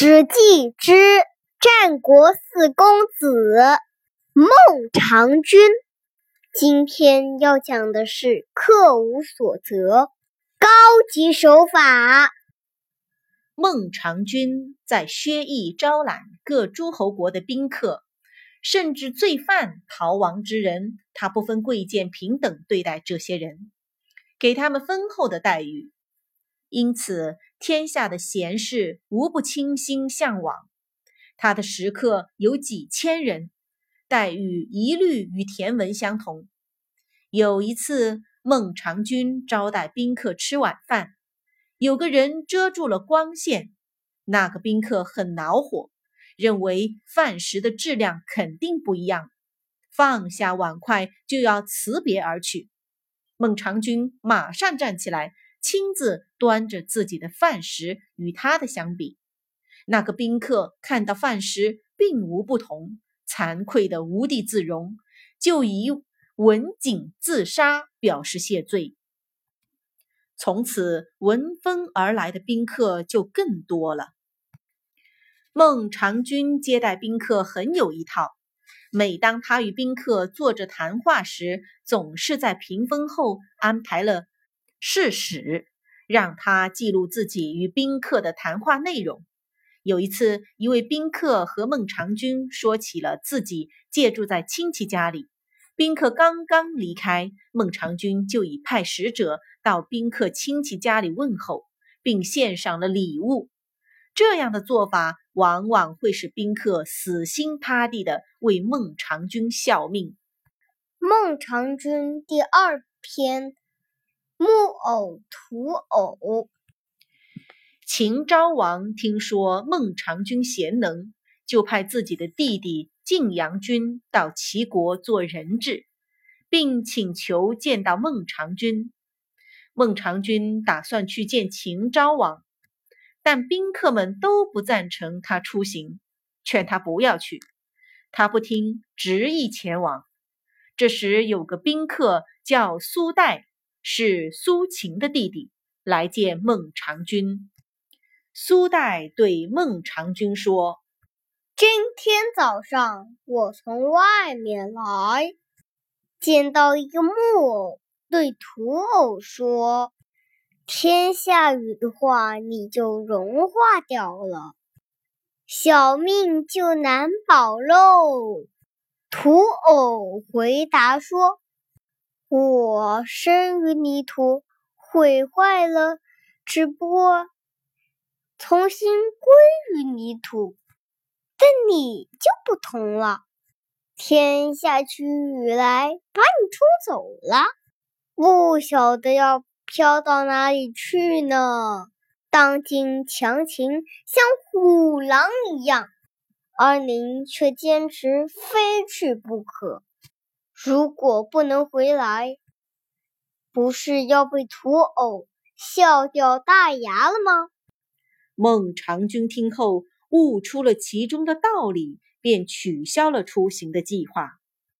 史记之战国四公子孟尝君。今天要讲的是客无所责，高级手法。孟尝君在薛邑招揽各诸侯国的宾客，甚至罪犯、逃亡之人，他不分贵贱，平等对待这些人，给他们丰厚的待遇。因此，天下的贤士无不倾心向往。他的食客有几千人，待遇一律与田文相同。有一次，孟尝君招待宾客吃晚饭，有个人遮住了光线，那个宾客很恼火，认为饭食的质量肯定不一样，放下碗筷就要辞别而去。孟尝君马上站起来。亲自端着自己的饭食与他的相比，那个宾客看到饭食并无不同，惭愧的无地自容，就以刎颈自杀表示谢罪。从此闻风而来的宾客就更多了。孟尝君接待宾客很有一套，每当他与宾客坐着谈话时，总是在屏风后安排了。事使让他记录自己与宾客的谈话内容。有一次，一位宾客和孟尝君说起了自己借住在亲戚家里。宾客刚刚离开，孟尝君就已派使者到宾客亲戚家里问候，并献上了礼物。这样的做法往往会使宾客死心塌地的为孟尝君效命。孟尝君第二篇。木偶图偶。秦昭王听说孟尝君贤能，就派自己的弟弟晋阳君到齐国做人质，并请求见到孟尝君。孟尝君打算去见秦昭王，但宾客们都不赞成他出行，劝他不要去。他不听，执意前往。这时有个宾客叫苏代。是苏秦的弟弟来见孟尝君。苏代对孟尝君说：“今天早上我从外面来，见到一个木偶，对土偶说：‘天下雨的话，你就融化掉了，小命就难保喽。’土偶回答说。”我生于泥土，毁坏了，只不过重新归于泥土。但你就不同了，天下起雨来，把你冲走了，不晓得要飘到哪里去呢。当今强秦像虎狼一样，而您却坚持非去不可。如果不能回来，不是要被土偶笑掉大牙了吗？孟尝君听后悟出了其中的道理，便取消了出行的计划。